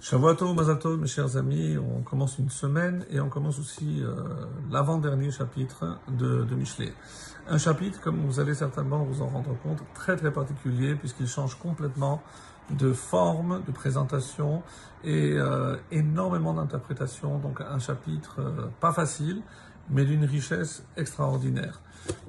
Shavuot Mazato, mes chers amis, on commence une semaine et on commence aussi euh, l'avant-dernier chapitre de, de Michelet. Un chapitre, comme vous allez certainement vous en rendre compte, très très particulier puisqu'il change complètement de forme, de présentation et euh, énormément d'interprétation. Donc un chapitre euh, pas facile, mais d'une richesse extraordinaire.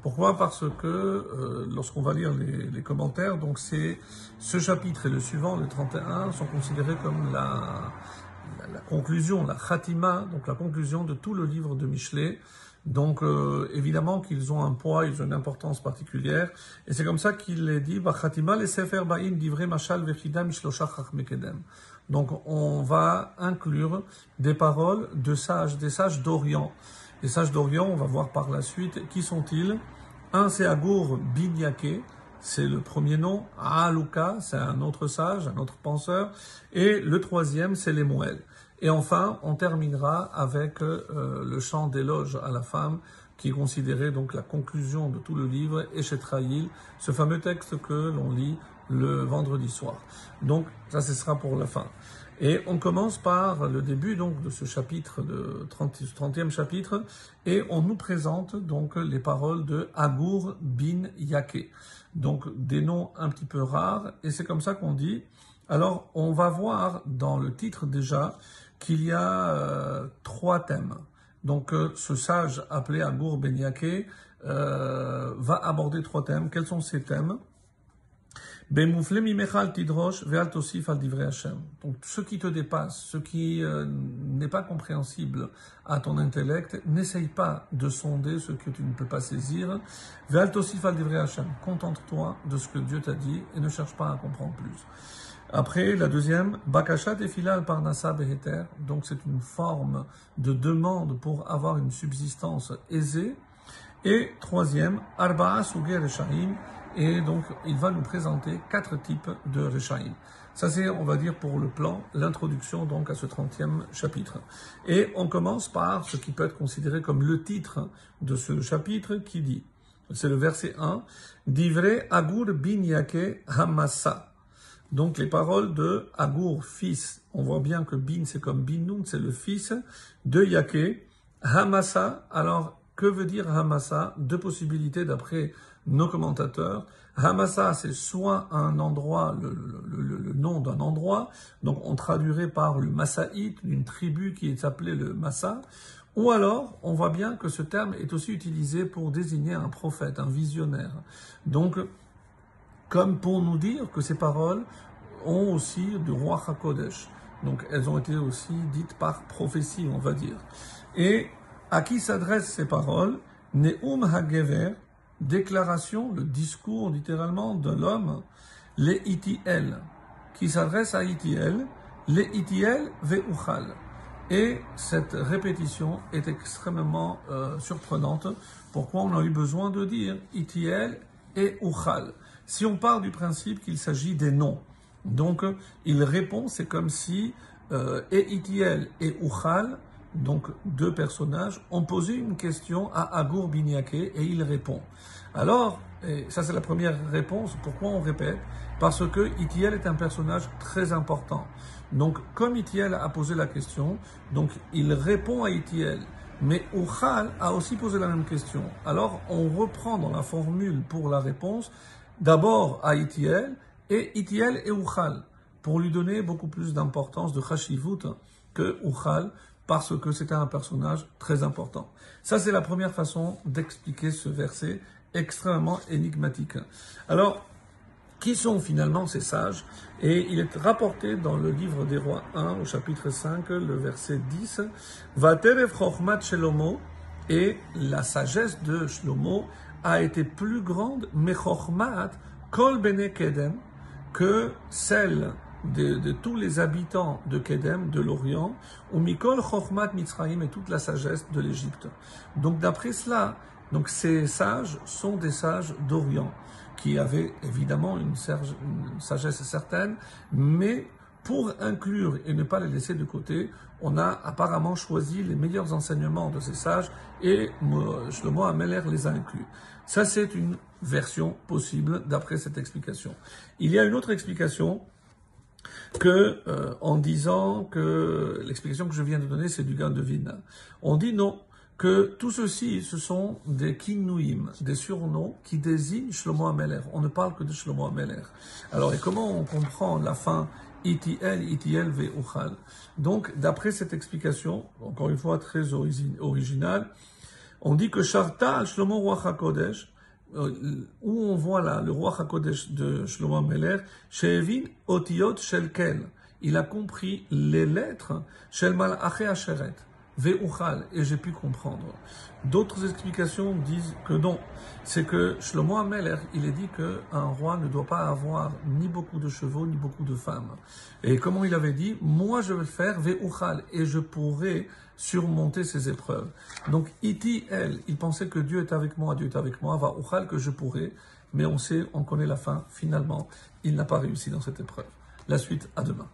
Pourquoi? Parce que euh, lorsqu'on va lire les, les commentaires, donc c'est ce chapitre et le suivant, le 31, sont considérés comme la, la, conclusion, la khatima, donc la conclusion de tout le livre de Michelet. Donc euh, évidemment qu'ils ont un poids, ils ont une importance particulière, et c'est comme ça qu'il est dit Khatima les sefer ba'im divrei mashal vechida mishloshach mekedem. Donc on va inclure des paroles de sages, des sages d'Orient. Les sages d'Orient, on va voir par la suite, qui sont-ils? Un, c'est Agour bin Yaké, c'est le premier nom. Aluka, c'est un autre sage, un autre penseur. Et le troisième, c'est les. Et enfin, on terminera avec euh, le chant d'éloge à la femme, qui est considéré donc la conclusion de tout le livre, Eshetraïl, ce fameux texte que l'on lit le vendredi soir. Donc, ça, ce sera pour la fin. Et on commence par le début donc de ce chapitre, de 30, 30e chapitre, et on nous présente donc les paroles de Agour bin Yaké. Donc des noms un petit peu rares, et c'est comme ça qu'on dit. Alors on va voir dans le titre déjà qu'il y a euh, trois thèmes. Donc euh, ce sage appelé Agour ben Yaké euh, va aborder trois thèmes. Quels sont ces thèmes? Donc, ce qui te dépasse, ce qui euh, n'est pas compréhensible à ton intellect, n'essaye pas de sonder ce que tu ne peux pas saisir. Contente-toi de ce que Dieu t'a dit et ne cherche pas à comprendre plus. Après, la deuxième, Filal par Nasa Beheter. Donc, c'est une forme de demande pour avoir une subsistance aisée. Et troisième, Arba'a Suger et donc, il va nous présenter quatre types de Rechaim. Ça, c'est, on va dire, pour le plan, l'introduction donc à ce 30e chapitre. Et on commence par ce qui peut être considéré comme le titre de ce chapitre qui dit, c'est le verset 1, Divre Agur bin Yake Hamassa. Donc les paroles de Agur, fils. On voit bien que bin, c'est comme Bin c'est le fils de Yake. Hamassa, alors que veut dire Hamassa Deux possibilités d'après nos commentateurs. Hamassa, c'est soit un endroit, le, nom d'un endroit, donc on traduirait par le Massaït, une tribu qui est appelée le Massa, ou alors on voit bien que ce terme est aussi utilisé pour désigner un prophète, un visionnaire. Donc, comme pour nous dire que ces paroles ont aussi du roi HaKodesh. Donc elles ont été aussi dites par prophétie, on va dire. Et à qui s'adressent ces paroles Neum HaGever, déclaration, le discours littéralement de l'homme, les itiel, qui s'adresse à itiel, les itiel uchal. Et cette répétition est extrêmement euh, surprenante. Pourquoi on a eu besoin de dire itiel et uchal? Si on part du principe qu'il s'agit des noms, donc il répond, c'est comme si euh, et itiel et uchal donc deux personnages, ont posé une question à Agour Biniaké et il répond. Alors, ça c'est la première réponse, pourquoi on répète? Parce que Itiel est un personnage très important. Donc, comme Itiel a posé la question, donc il répond à Itiel. Mais Uchal a aussi posé la même question. Alors, on reprend dans la formule pour la réponse, d'abord à Itiel, et Itiel et Uchal, pour lui donner beaucoup plus d'importance de Chashivut que Uchal, parce que c'était un personnage très important. Ça, c'est la première façon d'expliquer ce verset extrêmement énigmatique. Alors, qui sont finalement ces sages? Et il est rapporté dans le livre des rois 1, au chapitre 5, le verset 10, Vaterev Chochmat Shelomo, et la sagesse de Shlomo a été plus grande, mais Chochmat Kol Bene Kedem, que celle de, de, tous les habitants de Kedem, de l'Orient, ou Mikol Chochmat Mitzrayim et toute la sagesse de l'Égypte. Donc d'après cela, donc ces sages sont des sages d'Orient, qui avaient évidemment une, sagesse certaine, mais pour inclure et ne pas les laisser de côté, on a apparemment choisi les meilleurs enseignements de ces sages et Shlomo Ameler les a inclus. Ça, c'est une version possible d'après cette explication. Il y a une autre explication que euh, en disant que l'explication que je viens de donner c'est du gain de vina. On dit non, que tout ceci ce sont des kinouim, des surnoms qui désignent Shlomo Ameler. On ne parle que de Shlomo Ameler. Alors et comment on comprend la fin ITL, ITL, Uchal Donc d'après cette explication, encore une fois très originale, on dit que Sharta Shlomo Ruach HaKodesh, où on voit là le roi HaKodesh de Shlomo Meler, Shevin Otiot Shelkel. Il a compris les lettres Shel Malaché Asheret. Ve'uchal, et j'ai pu comprendre. D'autres explications disent que non. C'est que Shlomo Ameler, il est dit qu'un roi ne doit pas avoir ni beaucoup de chevaux, ni beaucoup de femmes. Et comment il avait dit, moi je vais faire ve'uchal, et je pourrai surmonter ces épreuves. Donc, iti, elle, il pensait que Dieu est avec moi, Dieu est avec moi, va uchal que je pourrai, mais on sait, on connaît la fin, finalement, il n'a pas réussi dans cette épreuve. La suite, à demain.